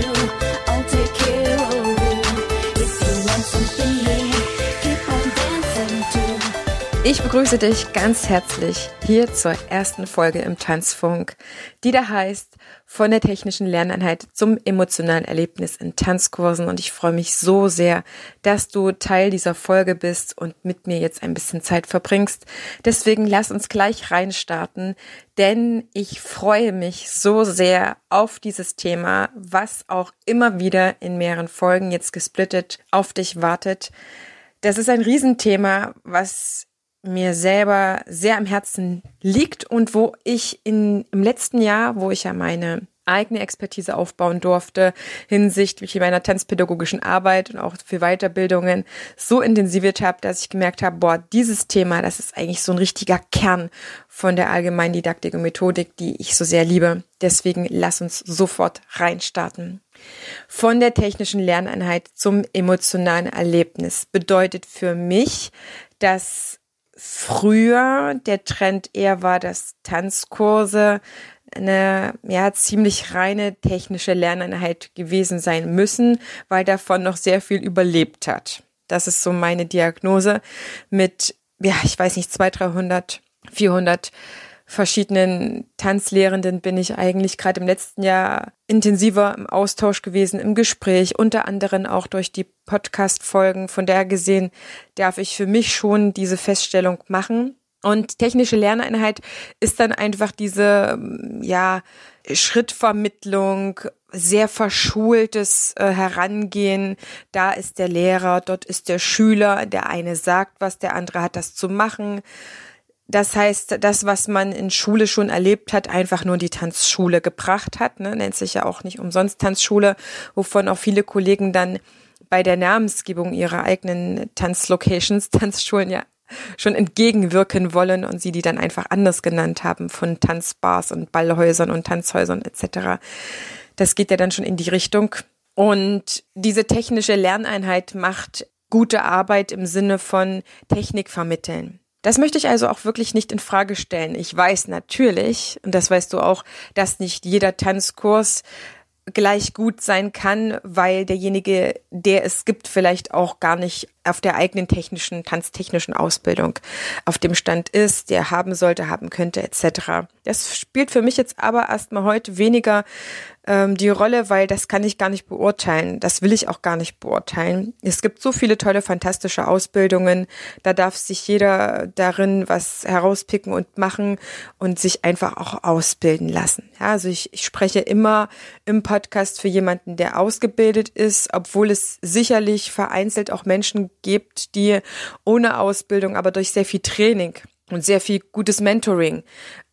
you Ich begrüße dich ganz herzlich hier zur ersten Folge im Tanzfunk, die da heißt von der technischen Lerneinheit zum emotionalen Erlebnis in Tanzkursen und ich freue mich so sehr, dass du Teil dieser Folge bist und mit mir jetzt ein bisschen Zeit verbringst. Deswegen lass uns gleich reinstarten, denn ich freue mich so sehr auf dieses Thema, was auch immer wieder in mehreren Folgen jetzt gesplittet auf dich wartet. Das ist ein Riesenthema, was mir selber sehr am Herzen liegt und wo ich in, im letzten Jahr, wo ich ja meine eigene Expertise aufbauen durfte hinsichtlich meiner tanzpädagogischen Arbeit und auch für Weiterbildungen so intensiviert habe, dass ich gemerkt habe, boah, dieses Thema, das ist eigentlich so ein richtiger Kern von der allgemeinen Didaktik und Methodik, die ich so sehr liebe. Deswegen lass uns sofort reinstarten. Von der technischen Lerneinheit zum emotionalen Erlebnis bedeutet für mich, dass früher der Trend eher war, dass Tanzkurse eine ja ziemlich reine technische Lerneinheit gewesen sein müssen, weil davon noch sehr viel überlebt hat. Das ist so meine Diagnose mit ja, ich weiß nicht, 200, 300, 400 verschiedenen Tanzlehrenden bin ich eigentlich gerade im letzten Jahr intensiver im Austausch gewesen, im Gespräch, unter anderem auch durch die Podcast-Folgen. Von daher gesehen darf ich für mich schon diese Feststellung machen. Und technische Lerneinheit ist dann einfach diese, ja, Schrittvermittlung, sehr verschultes äh, Herangehen. Da ist der Lehrer, dort ist der Schüler. Der eine sagt was, der andere hat das zu machen. Das heißt, das, was man in Schule schon erlebt hat, einfach nur die Tanzschule gebracht hat, ne, nennt sich ja auch nicht umsonst Tanzschule, wovon auch viele Kollegen dann bei der Namensgebung ihrer eigenen Tanzlocations, Tanzschulen ja schon entgegenwirken wollen und sie die dann einfach anders genannt haben von Tanzbars und Ballhäusern und Tanzhäusern etc. Das geht ja dann schon in die Richtung. Und diese technische Lerneinheit macht gute Arbeit im Sinne von Technik vermitteln. Das möchte ich also auch wirklich nicht in Frage stellen. Ich weiß natürlich, und das weißt du auch, dass nicht jeder Tanzkurs gleich gut sein kann, weil derjenige, der es gibt, vielleicht auch gar nicht auf der eigenen technischen, tanztechnischen Ausbildung auf dem Stand ist, der haben sollte, haben könnte, etc. Das spielt für mich jetzt aber erstmal heute weniger ähm, die Rolle, weil das kann ich gar nicht beurteilen. Das will ich auch gar nicht beurteilen. Es gibt so viele tolle, fantastische Ausbildungen. Da darf sich jeder darin was herauspicken und machen und sich einfach auch ausbilden lassen. Ja, also ich, ich spreche immer im Podcast für jemanden, der ausgebildet ist, obwohl es sicherlich vereinzelt auch Menschen gibt, die ohne Ausbildung, aber durch sehr viel Training und sehr viel gutes Mentoring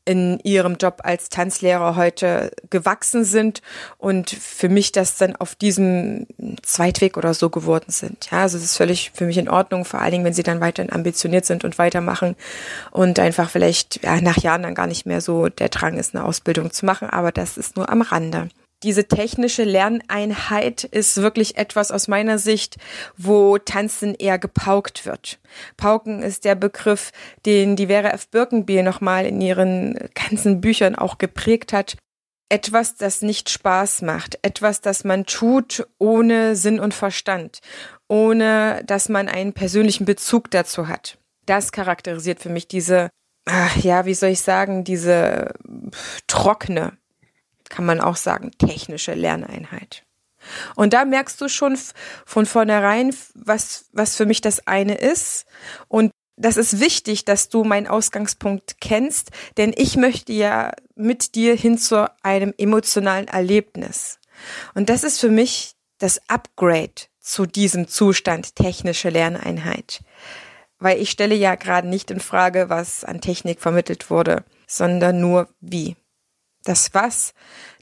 in ihrem Job als Tanzlehrer heute gewachsen sind und für mich das dann auf diesem Zweitweg oder so geworden sind. Ja, also es ist völlig für mich in Ordnung, vor allen Dingen, wenn sie dann weiterhin ambitioniert sind und weitermachen und einfach vielleicht ja, nach Jahren dann gar nicht mehr so der Drang ist, eine Ausbildung zu machen, aber das ist nur am Rande diese technische Lerneinheit ist wirklich etwas aus meiner Sicht, wo Tanzen eher gepaukt wird. Pauken ist der Begriff, den die Vera F. Birkenbiel nochmal in ihren ganzen Büchern auch geprägt hat. Etwas, das nicht Spaß macht, etwas, das man tut ohne Sinn und Verstand, ohne dass man einen persönlichen Bezug dazu hat. Das charakterisiert für mich diese, ach, ja, wie soll ich sagen, diese trockene kann man auch sagen, technische Lerneinheit. Und da merkst du schon von vornherein, was, was für mich das eine ist. Und das ist wichtig, dass du meinen Ausgangspunkt kennst, denn ich möchte ja mit dir hin zu einem emotionalen Erlebnis. Und das ist für mich das Upgrade zu diesem Zustand technische Lerneinheit. Weil ich stelle ja gerade nicht in Frage, was an Technik vermittelt wurde, sondern nur wie. Das Was,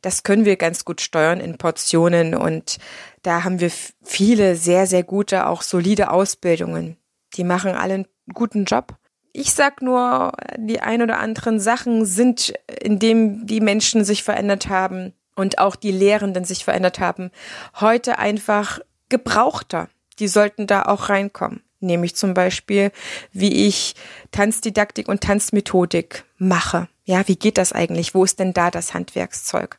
das können wir ganz gut steuern in Portionen und da haben wir viele sehr, sehr gute, auch solide Ausbildungen. Die machen alle einen guten Job. Ich sag nur, die ein oder anderen Sachen sind, indem die Menschen sich verändert haben und auch die Lehrenden sich verändert haben, heute einfach gebrauchter. Die sollten da auch reinkommen nämlich zum Beispiel, wie ich Tanzdidaktik und Tanzmethodik mache. Ja, wie geht das eigentlich? Wo ist denn da das Handwerkszeug?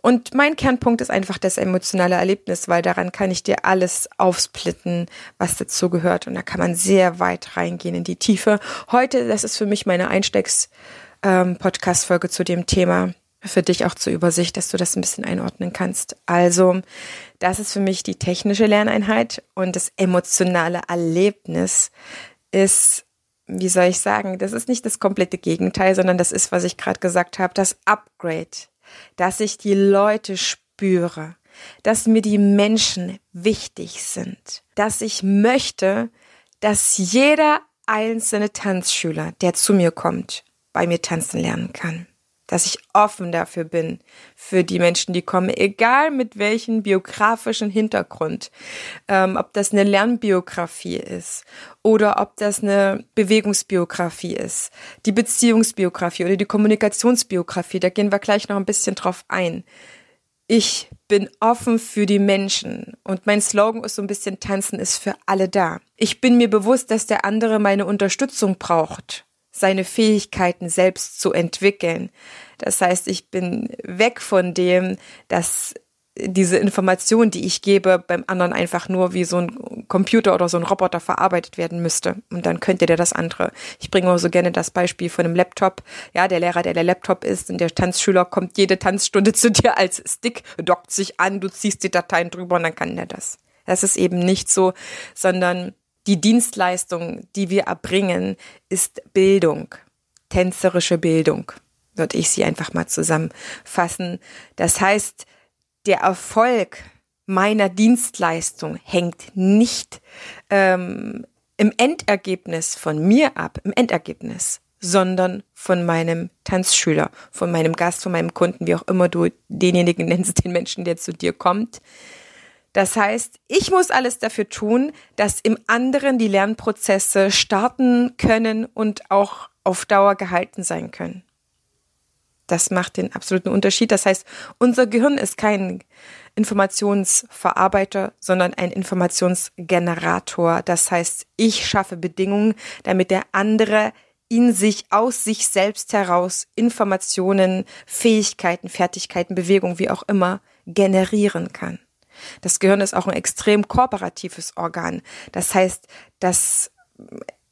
Und mein Kernpunkt ist einfach das emotionale Erlebnis, weil daran kann ich dir alles aufsplitten, was dazu gehört. Und da kann man sehr weit reingehen in die Tiefe. Heute, das ist für mich meine Einstecks-Podcast-Folge ähm, zu dem Thema für dich auch zur Übersicht, dass du das ein bisschen einordnen kannst. Also, das ist für mich die technische Lerneinheit und das emotionale Erlebnis ist, wie soll ich sagen, das ist nicht das komplette Gegenteil, sondern das ist, was ich gerade gesagt habe, das Upgrade, dass ich die Leute spüre, dass mir die Menschen wichtig sind, dass ich möchte, dass jeder einzelne Tanzschüler, der zu mir kommt, bei mir tanzen lernen kann dass ich offen dafür bin, für die Menschen, die kommen, egal mit welchem biografischen Hintergrund, ähm, ob das eine Lernbiografie ist oder ob das eine Bewegungsbiografie ist, die Beziehungsbiografie oder die Kommunikationsbiografie, da gehen wir gleich noch ein bisschen drauf ein. Ich bin offen für die Menschen und mein Slogan ist so ein bisschen Tanzen ist für alle da. Ich bin mir bewusst, dass der andere meine Unterstützung braucht seine Fähigkeiten selbst zu entwickeln. Das heißt, ich bin weg von dem, dass diese Information, die ich gebe, beim anderen einfach nur wie so ein Computer oder so ein Roboter verarbeitet werden müsste. Und dann könnte der das andere. Ich bringe auch so gerne das Beispiel von einem Laptop. Ja, der Lehrer, der der Laptop ist und der Tanzschüler kommt jede Tanzstunde zu dir als Stick, dockt sich an, du ziehst die Dateien drüber und dann kann der das. Das ist eben nicht so, sondern die Dienstleistung, die wir erbringen, ist Bildung, tänzerische Bildung, würde ich sie einfach mal zusammenfassen. Das heißt, der Erfolg meiner Dienstleistung hängt nicht ähm, im Endergebnis von mir ab, im Endergebnis, sondern von meinem Tanzschüler, von meinem Gast, von meinem Kunden, wie auch immer du denjenigen nennst, den Menschen, der zu dir kommt. Das heißt, ich muss alles dafür tun, dass im anderen die Lernprozesse starten können und auch auf Dauer gehalten sein können. Das macht den absoluten Unterschied. Das heißt, unser Gehirn ist kein Informationsverarbeiter, sondern ein Informationsgenerator. Das heißt, ich schaffe Bedingungen, damit der andere in sich, aus sich selbst heraus Informationen, Fähigkeiten, Fertigkeiten, Bewegung, wie auch immer, generieren kann. Das Gehirn ist auch ein extrem kooperatives Organ. Das heißt, das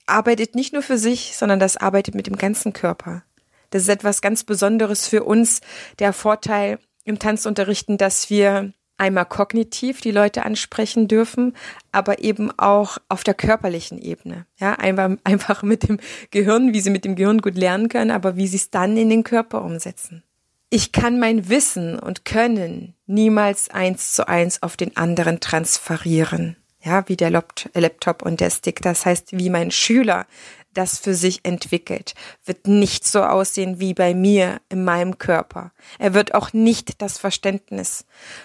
arbeitet nicht nur für sich, sondern das arbeitet mit dem ganzen Körper. Das ist etwas ganz Besonderes für uns, der Vorteil im Tanzunterrichten, dass wir einmal kognitiv die Leute ansprechen dürfen, aber eben auch auf der körperlichen Ebene. Ja, einfach, einfach mit dem Gehirn, wie sie mit dem Gehirn gut lernen können, aber wie sie es dann in den Körper umsetzen. Ich kann mein Wissen und Können niemals eins zu eins auf den anderen transferieren. Ja, wie der Laptop und der Stick. Das heißt, wie mein Schüler das für sich entwickelt, wird nicht so aussehen wie bei mir in meinem Körper. Er wird auch nicht das Verständnis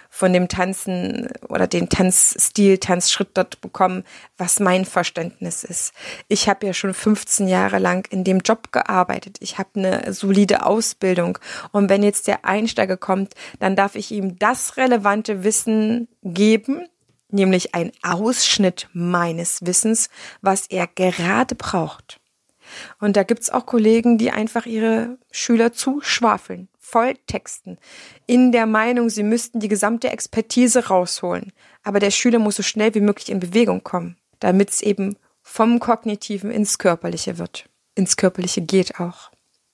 von dem Tanzen oder den Tanzstil, Tanzschritt dort bekommen, was mein Verständnis ist. Ich habe ja schon 15 Jahre lang in dem Job gearbeitet. Ich habe eine solide Ausbildung. Und wenn jetzt der Einsteiger kommt, dann darf ich ihm das relevante Wissen geben, nämlich ein Ausschnitt meines Wissens, was er gerade braucht. Und da gibt's auch Kollegen, die einfach ihre Schüler zuschwafeln, volltexten, in der Meinung, sie müssten die gesamte Expertise rausholen. Aber der Schüler muss so schnell wie möglich in Bewegung kommen, damit es eben vom Kognitiven ins Körperliche wird. Ins Körperliche geht auch.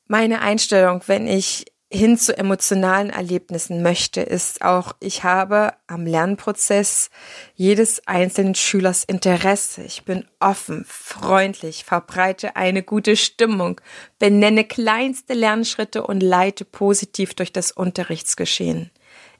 Meine Einstellung, wenn ich hin zu emotionalen Erlebnissen möchte, ist auch, ich habe am Lernprozess jedes einzelnen Schülers Interesse. Ich bin offen, freundlich, verbreite eine gute Stimmung, benenne kleinste Lernschritte und leite positiv durch das Unterrichtsgeschehen.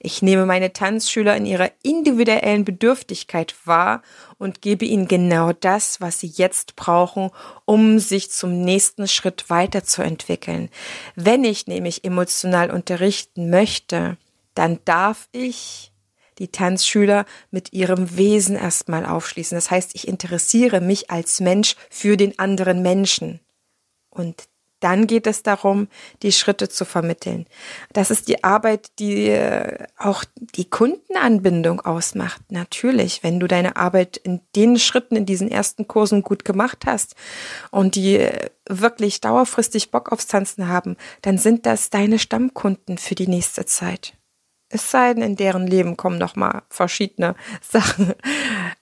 Ich nehme meine Tanzschüler in ihrer individuellen Bedürftigkeit wahr und gebe ihnen genau das, was sie jetzt brauchen, um sich zum nächsten Schritt weiterzuentwickeln. Wenn ich nämlich emotional unterrichten möchte, dann darf ich die Tanzschüler mit ihrem Wesen erstmal aufschließen. Das heißt, ich interessiere mich als Mensch für den anderen Menschen. Und dann geht es darum, die Schritte zu vermitteln. Das ist die Arbeit, die äh, auch die Kundenanbindung ausmacht. Natürlich, wenn du deine Arbeit in den Schritten, in diesen ersten Kursen gut gemacht hast und die äh, wirklich dauerfristig Bock aufs Tanzen haben, dann sind das deine Stammkunden für die nächste Zeit. Es sei denn, in deren Leben kommen noch mal verschiedene Sachen,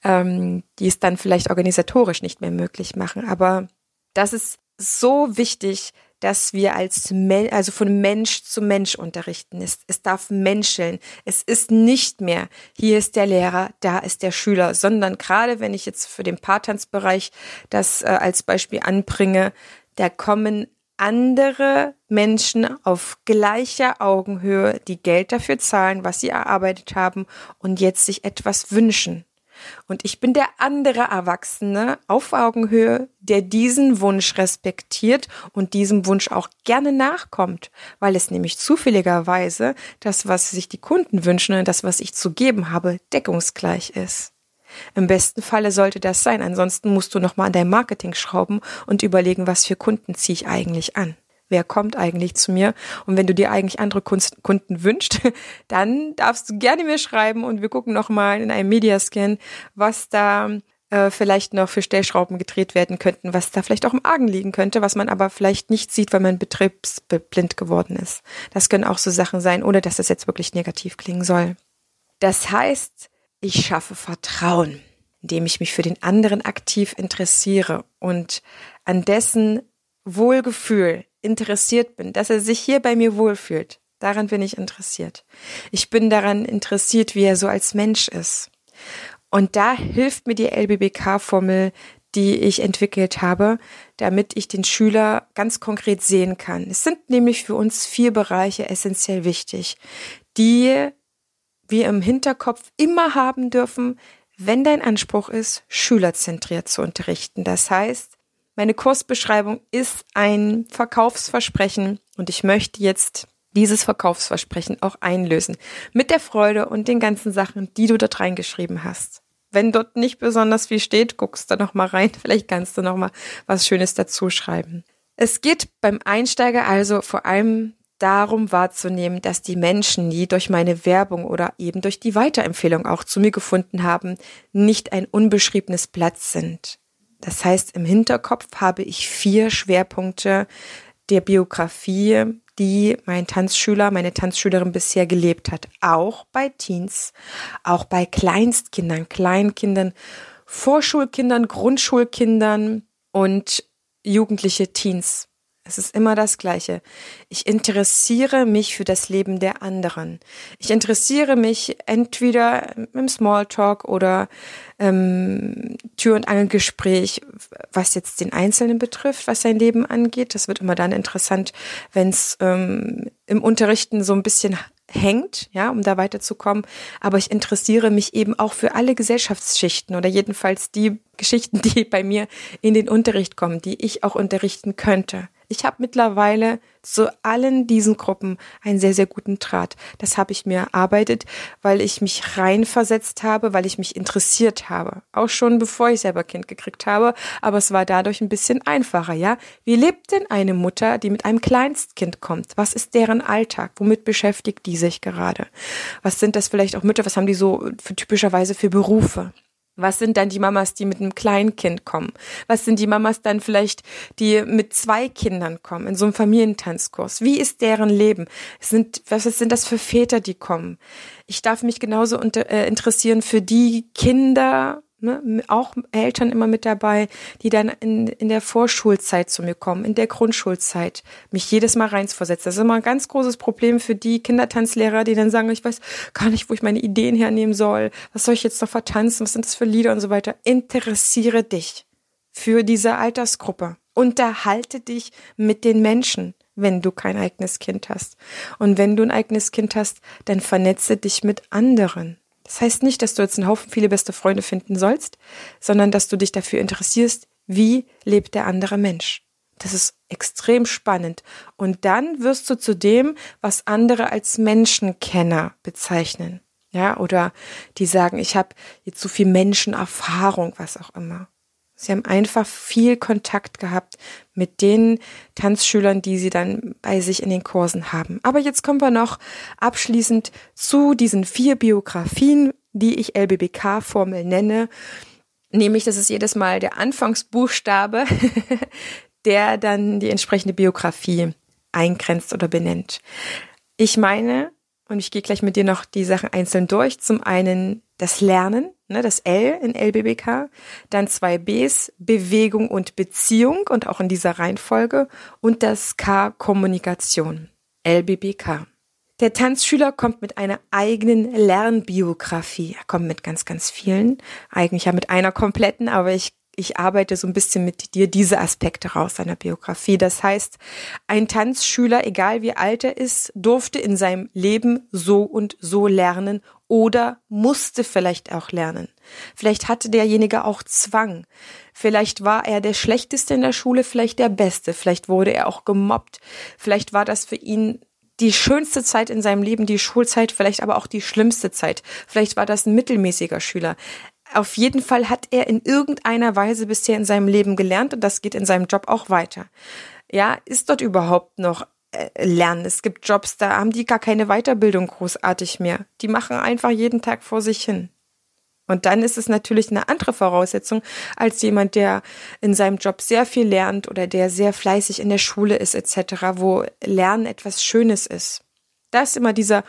ähm, die es dann vielleicht organisatorisch nicht mehr möglich machen. Aber das ist so wichtig, dass wir als Men also von Mensch zu Mensch unterrichten. Es, es darf menscheln. Es ist nicht mehr, hier ist der Lehrer, da ist der Schüler, sondern gerade wenn ich jetzt für den Paartanzbereich das äh, als Beispiel anbringe, da kommen andere Menschen auf gleicher Augenhöhe, die Geld dafür zahlen, was sie erarbeitet haben und jetzt sich etwas wünschen. Und ich bin der andere Erwachsene auf Augenhöhe, der diesen Wunsch respektiert und diesem Wunsch auch gerne nachkommt, weil es nämlich zufälligerweise das, was sich die Kunden wünschen und das, was ich zu geben habe, deckungsgleich ist. Im besten Falle sollte das sein, ansonsten musst du nochmal an deinem Marketing schrauben und überlegen, was für Kunden ziehe ich eigentlich an wer kommt eigentlich zu mir? Und wenn du dir eigentlich andere Kunden wünscht, dann darfst du gerne mir schreiben und wir gucken nochmal in einem Mediascan, was da äh, vielleicht noch für Stellschrauben gedreht werden könnten, was da vielleicht auch im Argen liegen könnte, was man aber vielleicht nicht sieht, weil man betriebsblind geworden ist. Das können auch so Sachen sein, ohne dass das jetzt wirklich negativ klingen soll. Das heißt, ich schaffe Vertrauen, indem ich mich für den anderen aktiv interessiere und an dessen Wohlgefühl interessiert bin, dass er sich hier bei mir wohlfühlt. Daran bin ich interessiert. Ich bin daran interessiert, wie er so als Mensch ist. Und da hilft mir die LBBK-Formel, die ich entwickelt habe, damit ich den Schüler ganz konkret sehen kann. Es sind nämlich für uns vier Bereiche essentiell wichtig, die wir im Hinterkopf immer haben dürfen, wenn dein Anspruch ist, schülerzentriert zu unterrichten. Das heißt, meine Kursbeschreibung ist ein Verkaufsversprechen und ich möchte jetzt dieses Verkaufsversprechen auch einlösen. Mit der Freude und den ganzen Sachen, die du dort reingeschrieben hast. Wenn dort nicht besonders viel steht, guckst du noch mal rein. Vielleicht kannst du noch mal was Schönes dazu schreiben. Es geht beim Einsteiger also vor allem darum wahrzunehmen, dass die Menschen, die durch meine Werbung oder eben durch die Weiterempfehlung auch zu mir gefunden haben, nicht ein unbeschriebenes Blatt sind. Das heißt, im Hinterkopf habe ich vier Schwerpunkte der Biografie, die mein Tanzschüler, meine Tanzschülerin bisher gelebt hat. Auch bei Teens, auch bei Kleinstkindern, Kleinkindern, Vorschulkindern, Grundschulkindern und jugendliche Teens. Es ist immer das Gleiche. Ich interessiere mich für das Leben der anderen. Ich interessiere mich entweder im Smalltalk oder ähm, Tür- und Angelgespräch, was jetzt den Einzelnen betrifft, was sein Leben angeht. Das wird immer dann interessant, wenn es ähm, im Unterrichten so ein bisschen hängt, ja, um da weiterzukommen. Aber ich interessiere mich eben auch für alle Gesellschaftsschichten oder jedenfalls die Geschichten, die bei mir in den Unterricht kommen, die ich auch unterrichten könnte. Ich habe mittlerweile zu allen diesen Gruppen einen sehr, sehr guten Draht. Das habe ich mir erarbeitet, weil ich mich reinversetzt habe, weil ich mich interessiert habe. Auch schon bevor ich selber Kind gekriegt habe. Aber es war dadurch ein bisschen einfacher, ja? Wie lebt denn eine Mutter, die mit einem Kleinstkind kommt? Was ist deren Alltag? Womit beschäftigt die sich gerade? Was sind das vielleicht auch Mütter? Was haben die so für, typischerweise für Berufe? Was sind dann die Mamas, die mit einem Kleinkind kommen? Was sind die Mamas dann vielleicht, die mit zwei Kindern kommen, in so einem Familientanzkurs? Wie ist deren Leben? Sind, was sind das für Väter, die kommen? Ich darf mich genauso unter, äh, interessieren für die Kinder, ne, auch Eltern immer mit dabei, die dann in, in der Vorschulzeit zu mir kommen, in der Grundschulzeit, mich jedes Mal reinzuversetzen. Das ist immer ein ganz großes Problem für die Kindertanzlehrer, die dann sagen, ich weiß gar nicht, wo ich meine Ideen hernehmen soll, was soll ich jetzt noch vertanzen, was sind das für Lieder und so weiter. Interessiere dich für diese Altersgruppe. Unterhalte dich mit den Menschen. wenn du kein eigenes Kind hast. Und wenn du ein eigenes Kind hast, dann vernetze dich mit anderen. Das heißt nicht, dass du jetzt einen Haufen viele beste Freunde finden sollst, sondern dass du dich dafür interessierst, wie lebt der andere Mensch. Das ist extrem spannend. Und dann wirst du zu dem, was andere als Menschenkenner bezeichnen. Ja, oder die sagen, ich habe jetzt so viel Menschenerfahrung, was auch immer. Sie haben einfach viel Kontakt gehabt mit den Tanzschülern, die sie dann bei sich in den Kursen haben. Aber jetzt kommen wir noch abschließend zu diesen vier Biografien, die ich LBBK-Formel nenne. Nämlich, das ist jedes Mal der Anfangsbuchstabe, der dann die entsprechende Biografie eingrenzt oder benennt. Ich meine, und ich gehe gleich mit dir noch die Sachen einzeln durch. Zum einen das Lernen, ne, das L in LBBK, dann zwei Bs, Bewegung und Beziehung und auch in dieser Reihenfolge und das K Kommunikation, LBBK. Der Tanzschüler kommt mit einer eigenen Lernbiografie. Er kommt mit ganz, ganz vielen. Eigentlich ja mit einer kompletten, aber ich ich arbeite so ein bisschen mit dir diese Aspekte raus seiner Biografie. Das heißt, ein Tanzschüler, egal wie alt er ist, durfte in seinem Leben so und so lernen oder musste vielleicht auch lernen. Vielleicht hatte derjenige auch Zwang. Vielleicht war er der Schlechteste in der Schule, vielleicht der Beste. Vielleicht wurde er auch gemobbt. Vielleicht war das für ihn die schönste Zeit in seinem Leben, die Schulzeit, vielleicht aber auch die schlimmste Zeit. Vielleicht war das ein mittelmäßiger Schüler auf jeden Fall hat er in irgendeiner Weise bisher in seinem Leben gelernt und das geht in seinem Job auch weiter. Ja, ist dort überhaupt noch Lernen? Es gibt Jobs, da haben die gar keine Weiterbildung großartig mehr. Die machen einfach jeden Tag vor sich hin. Und dann ist es natürlich eine andere Voraussetzung als jemand, der in seinem Job sehr viel lernt oder der sehr fleißig in der Schule ist etc., wo Lernen etwas Schönes ist. Da ist immer dieser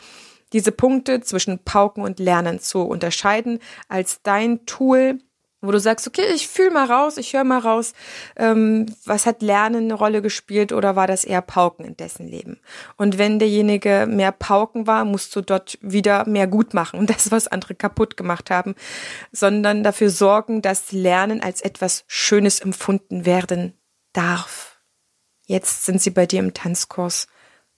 diese Punkte zwischen Pauken und Lernen zu unterscheiden als dein Tool, wo du sagst, okay, ich fühle mal raus, ich höre mal raus, ähm, was hat Lernen eine Rolle gespielt oder war das eher Pauken in dessen Leben? Und wenn derjenige mehr Pauken war, musst du dort wieder mehr gut machen und das, was andere kaputt gemacht haben, sondern dafür sorgen, dass Lernen als etwas Schönes empfunden werden darf. Jetzt sind sie bei dir im Tanzkurs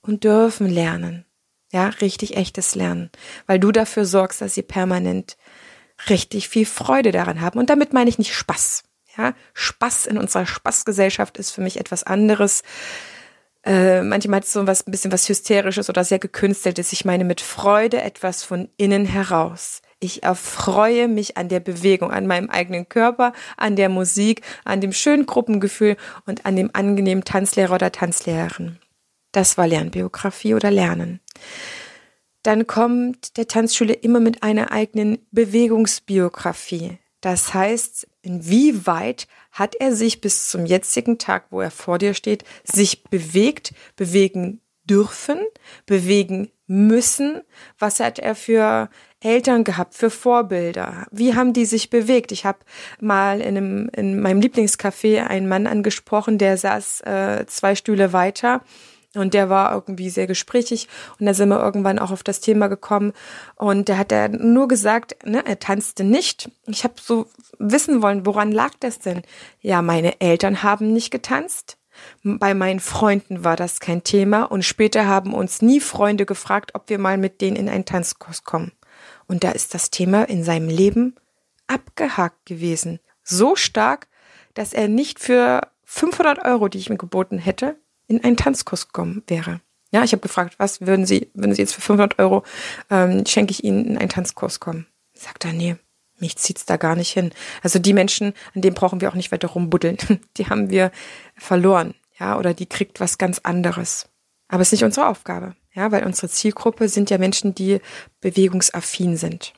und dürfen lernen. Ja, richtig echtes Lernen, weil du dafür sorgst, dass sie permanent richtig viel Freude daran haben. Und damit meine ich nicht Spaß. Ja, Spaß in unserer Spaßgesellschaft ist für mich etwas anderes. Äh, manchmal hat es so was, ein bisschen was Hysterisches oder sehr gekünsteltes. Ich meine mit Freude etwas von innen heraus. Ich erfreue mich an der Bewegung, an meinem eigenen Körper, an der Musik, an dem schönen Gruppengefühl und an dem angenehmen Tanzlehrer oder Tanzlehrerin. Das war Lernbiografie oder Lernen. Dann kommt der Tanzschule immer mit einer eigenen Bewegungsbiografie. Das heißt, inwieweit hat er sich bis zum jetzigen Tag, wo er vor dir steht, sich bewegt, bewegen dürfen, bewegen müssen? Was hat er für Eltern gehabt, für Vorbilder? Wie haben die sich bewegt? Ich habe mal in, einem, in meinem Lieblingscafé einen Mann angesprochen, der saß äh, zwei Stühle weiter und der war irgendwie sehr gesprächig und da sind wir irgendwann auch auf das Thema gekommen und der hat er nur gesagt, ne, er tanzte nicht. Ich habe so wissen wollen, woran lag das denn? Ja, meine Eltern haben nicht getanzt. Bei meinen Freunden war das kein Thema und später haben uns nie Freunde gefragt, ob wir mal mit denen in einen Tanzkurs kommen. Und da ist das Thema in seinem Leben abgehakt gewesen. So stark, dass er nicht für 500 Euro, die ich mir geboten hätte, in einen Tanzkurs gekommen wäre. Ja, ich habe gefragt, was würden Sie, würden Sie jetzt für 500 Euro, ähm, schenke ich Ihnen in einen Tanzkurs kommen? Sagt er, nee, mich zieht's da gar nicht hin. Also die Menschen, an denen brauchen wir auch nicht weiter rumbuddeln. Die haben wir verloren, ja, oder die kriegt was ganz anderes. Aber es ist nicht unsere Aufgabe, ja, weil unsere Zielgruppe sind ja Menschen, die bewegungsaffin sind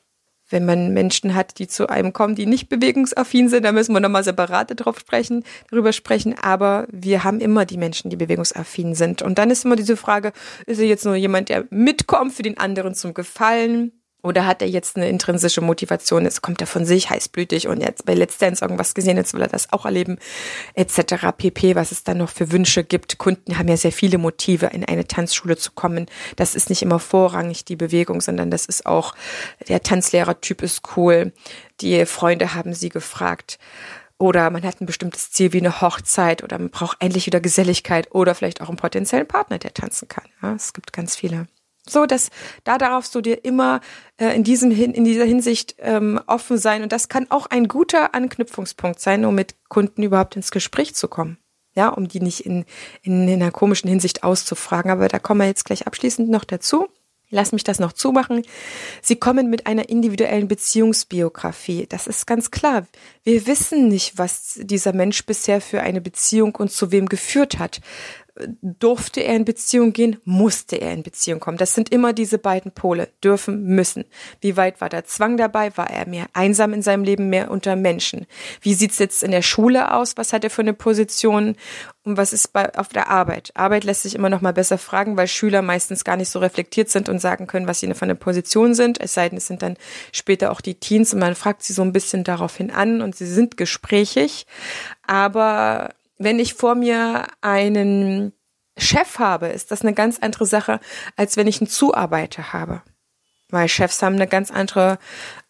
wenn man Menschen hat, die zu einem kommen, die nicht bewegungsaffin sind, da müssen wir nochmal separate drauf sprechen, darüber sprechen. Aber wir haben immer die Menschen, die bewegungsaffin sind. Und dann ist immer diese Frage, ist er jetzt nur jemand, der mitkommt für den anderen zum Gefallen? Oder hat er jetzt eine intrinsische Motivation? Jetzt kommt er von sich heißblütig und jetzt bei Let's Dance irgendwas gesehen, jetzt will er das auch erleben, etc. pp. Was es dann noch für Wünsche gibt. Kunden haben ja sehr viele Motive, in eine Tanzschule zu kommen. Das ist nicht immer vorrangig die Bewegung, sondern das ist auch, der Tanzlehrertyp ist cool. Die Freunde haben sie gefragt. Oder man hat ein bestimmtes Ziel wie eine Hochzeit oder man braucht endlich wieder Geselligkeit oder vielleicht auch einen potenziellen Partner, der tanzen kann. Ja, es gibt ganz viele. So, dass da darfst du dir immer äh, in diesem in dieser Hinsicht ähm, offen sein und das kann auch ein guter Anknüpfungspunkt sein, um mit Kunden überhaupt ins Gespräch zu kommen. Ja, um die nicht in, in, in einer komischen Hinsicht auszufragen. Aber da kommen wir jetzt gleich abschließend noch dazu. Lass mich das noch zumachen. Sie kommen mit einer individuellen Beziehungsbiografie. Das ist ganz klar. Wir wissen nicht, was dieser Mensch bisher für eine Beziehung und zu wem geführt hat durfte er in Beziehung gehen, musste er in Beziehung kommen. Das sind immer diese beiden Pole, dürfen, müssen. Wie weit war der Zwang dabei? War er mehr einsam in seinem Leben, mehr unter Menschen? Wie sieht's jetzt in der Schule aus? Was hat er für eine Position? Und was ist bei, auf der Arbeit? Arbeit lässt sich immer noch mal besser fragen, weil Schüler meistens gar nicht so reflektiert sind und sagen können, was sie für eine Position sind. Es sei denn, es sind dann später auch die Teens und man fragt sie so ein bisschen daraufhin an und sie sind gesprächig. Aber wenn ich vor mir einen Chef habe, ist das eine ganz andere Sache, als wenn ich einen Zuarbeiter habe. Weil Chefs haben eine ganz andere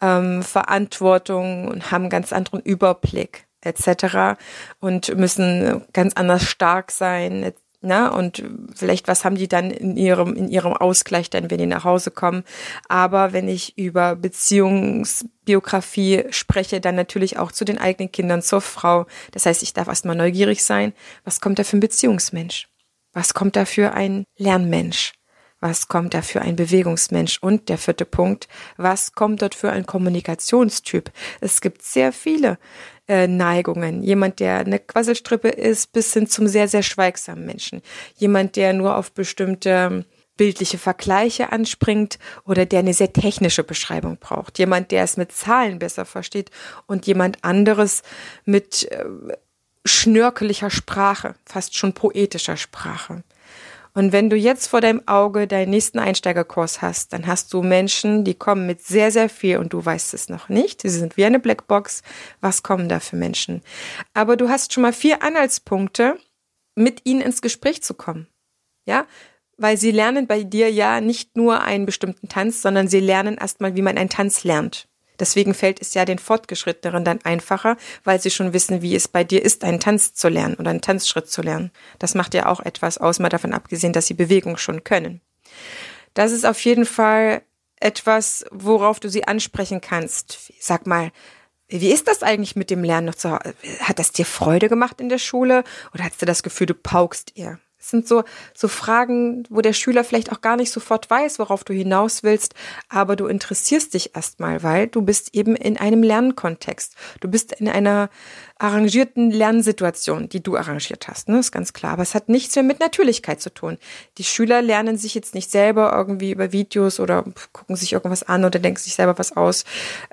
ähm, Verantwortung und haben einen ganz anderen Überblick etc. und müssen ganz anders stark sein Ne? Und vielleicht, was haben die dann in ihrem, in ihrem Ausgleich dann, wenn die nach Hause kommen? Aber wenn ich über Beziehungsbiografie spreche, dann natürlich auch zu den eigenen Kindern, zur Frau. Das heißt, ich darf erstmal neugierig sein. Was kommt da für ein Beziehungsmensch? Was kommt da für ein Lernmensch? Was kommt da für ein Bewegungsmensch? Und der vierte Punkt, was kommt dort für ein Kommunikationstyp? Es gibt sehr viele äh, Neigungen. Jemand, der eine Quasselstrippe ist, bis hin zum sehr, sehr schweigsamen Menschen. Jemand, der nur auf bestimmte ähm, bildliche Vergleiche anspringt oder der eine sehr technische Beschreibung braucht. Jemand, der es mit Zahlen besser versteht und jemand anderes mit äh, schnörkeliger Sprache, fast schon poetischer Sprache. Und wenn du jetzt vor deinem Auge deinen nächsten Einsteigerkurs hast, dann hast du Menschen, die kommen mit sehr, sehr viel und du weißt es noch nicht. Sie sind wie eine Blackbox. Was kommen da für Menschen? Aber du hast schon mal vier Anhaltspunkte, mit ihnen ins Gespräch zu kommen. Ja? Weil sie lernen bei dir ja nicht nur einen bestimmten Tanz, sondern sie lernen erstmal, wie man einen Tanz lernt. Deswegen fällt es ja den Fortgeschritteneren dann einfacher, weil sie schon wissen, wie es bei dir ist, einen Tanz zu lernen oder einen Tanzschritt zu lernen. Das macht ja auch etwas aus, mal davon abgesehen, dass sie Bewegung schon können. Das ist auf jeden Fall etwas, worauf du sie ansprechen kannst. Sag mal, wie ist das eigentlich mit dem Lernen noch zu Hause? Hat das dir Freude gemacht in der Schule oder hast du das Gefühl, du paukst ihr? Das sind so, so Fragen, wo der Schüler vielleicht auch gar nicht sofort weiß, worauf du hinaus willst, aber du interessierst dich erstmal, weil du bist eben in einem Lernkontext. Du bist in einer arrangierten Lernsituation, die du arrangiert hast, ne? ist ganz klar. Aber es hat nichts mehr mit Natürlichkeit zu tun. Die Schüler lernen sich jetzt nicht selber irgendwie über Videos oder gucken sich irgendwas an oder denken sich selber was aus.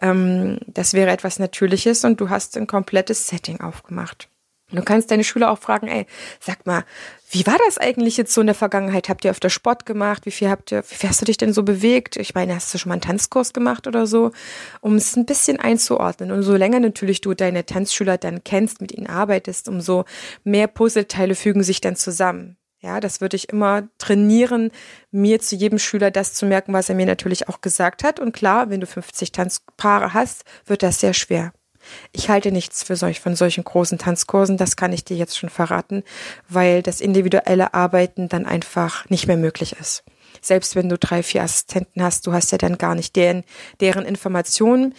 Ähm, das wäre etwas Natürliches und du hast ein komplettes Setting aufgemacht. Du kannst deine Schüler auch fragen, ey, sag mal, wie war das eigentlich jetzt so in der Vergangenheit? Habt ihr öfter Sport gemacht? Wie viel habt ihr, wie hast du dich denn so bewegt? Ich meine, hast du schon mal einen Tanzkurs gemacht oder so? Um es ein bisschen einzuordnen. Und so länger natürlich du deine Tanzschüler dann kennst, mit ihnen arbeitest, umso mehr Puzzleteile fügen sich dann zusammen. Ja, das würde ich immer trainieren, mir zu jedem Schüler das zu merken, was er mir natürlich auch gesagt hat. Und klar, wenn du 50 Tanzpaare hast, wird das sehr schwer. Ich halte nichts für solch, von solchen großen Tanzkursen, das kann ich dir jetzt schon verraten, weil das individuelle Arbeiten dann einfach nicht mehr möglich ist. Selbst wenn du drei, vier Assistenten hast, du hast ja dann gar nicht deren, deren Informationen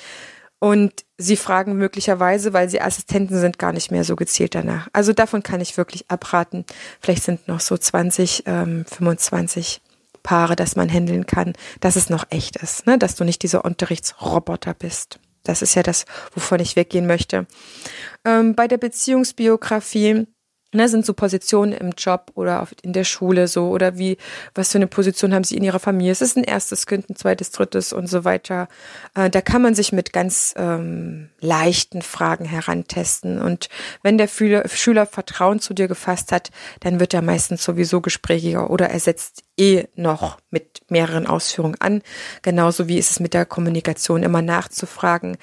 und sie fragen möglicherweise, weil sie Assistenten sind, gar nicht mehr so gezielt danach. Also davon kann ich wirklich abraten. Vielleicht sind noch so 20, ähm, 25 Paare, dass man handeln kann, dass es noch echt ist, ne? dass du nicht dieser Unterrichtsroboter bist. Das ist ja das, wovon ich weggehen möchte. Ähm, bei der Beziehungsbiografie Ne, sind so Positionen im Job oder in der Schule so oder wie, was für eine Position haben sie in ihrer Familie? Es ist ein erstes Kind, ein zweites, drittes und so weiter. Äh, da kann man sich mit ganz ähm, leichten Fragen herantesten. Und wenn der Schüler, Schüler Vertrauen zu dir gefasst hat, dann wird er meistens sowieso gesprächiger oder er setzt eh noch mit mehreren Ausführungen an. Genauso wie ist es mit der Kommunikation immer nachzufragen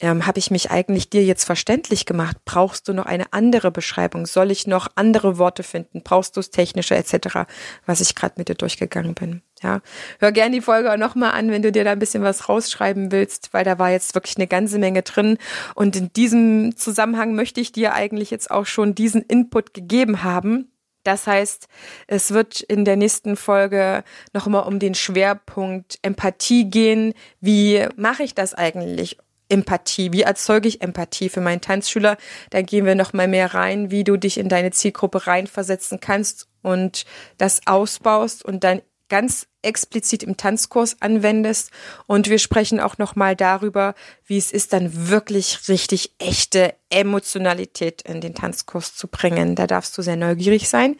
ähm, habe ich mich eigentlich dir jetzt verständlich gemacht? Brauchst du noch eine andere Beschreibung? Soll ich noch andere Worte finden? Brauchst du es technische etc., was ich gerade mit dir durchgegangen bin? Ja, hör gern die Folge auch nochmal an, wenn du dir da ein bisschen was rausschreiben willst, weil da war jetzt wirklich eine ganze Menge drin. Und in diesem Zusammenhang möchte ich dir eigentlich jetzt auch schon diesen Input gegeben haben. Das heißt, es wird in der nächsten Folge nochmal um den Schwerpunkt Empathie gehen. Wie mache ich das eigentlich? Empathie, wie erzeuge ich Empathie für meinen Tanzschüler? Da gehen wir nochmal mehr rein, wie du dich in deine Zielgruppe reinversetzen kannst und das ausbaust und dann ganz explizit im Tanzkurs anwendest. Und wir sprechen auch nochmal darüber, wie es ist, dann wirklich richtig echte Emotionalität in den Tanzkurs zu bringen. Da darfst du sehr neugierig sein,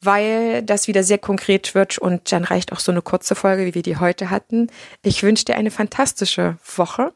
weil das wieder sehr konkret wird und dann reicht auch so eine kurze Folge, wie wir die heute hatten. Ich wünsche dir eine fantastische Woche.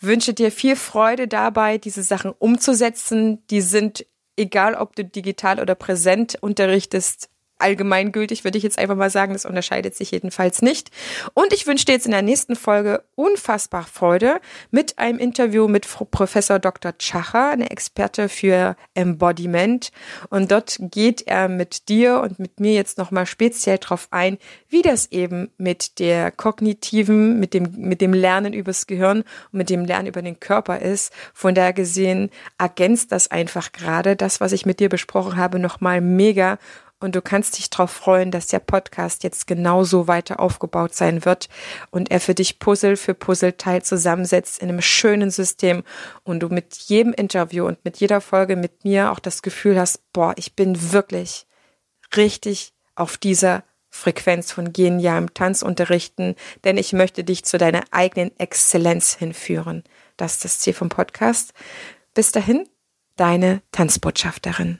Wünsche dir viel Freude dabei, diese Sachen umzusetzen. Die sind, egal ob du digital oder präsent unterrichtest, allgemeingültig, würde ich jetzt einfach mal sagen. Das unterscheidet sich jedenfalls nicht. Und ich wünsche dir jetzt in der nächsten Folge unfassbar Freude mit einem Interview mit Professor Dr. Tschacher, eine Experte für Embodiment. Und dort geht er mit dir und mit mir jetzt nochmal speziell drauf ein, wie das eben mit der kognitiven, mit dem, mit dem Lernen übers Gehirn und mit dem Lernen über den Körper ist. Von daher gesehen ergänzt das einfach gerade das, was ich mit dir besprochen habe, nochmal mega und du kannst dich darauf freuen, dass der Podcast jetzt genauso weiter aufgebaut sein wird und er für dich Puzzle für Puzzleteil zusammensetzt in einem schönen System und du mit jedem Interview und mit jeder Folge mit mir auch das Gefühl hast, boah, ich bin wirklich richtig auf dieser Frequenz von genialem Tanzunterrichten, denn ich möchte dich zu deiner eigenen Exzellenz hinführen. Das ist das Ziel vom Podcast. Bis dahin, deine Tanzbotschafterin.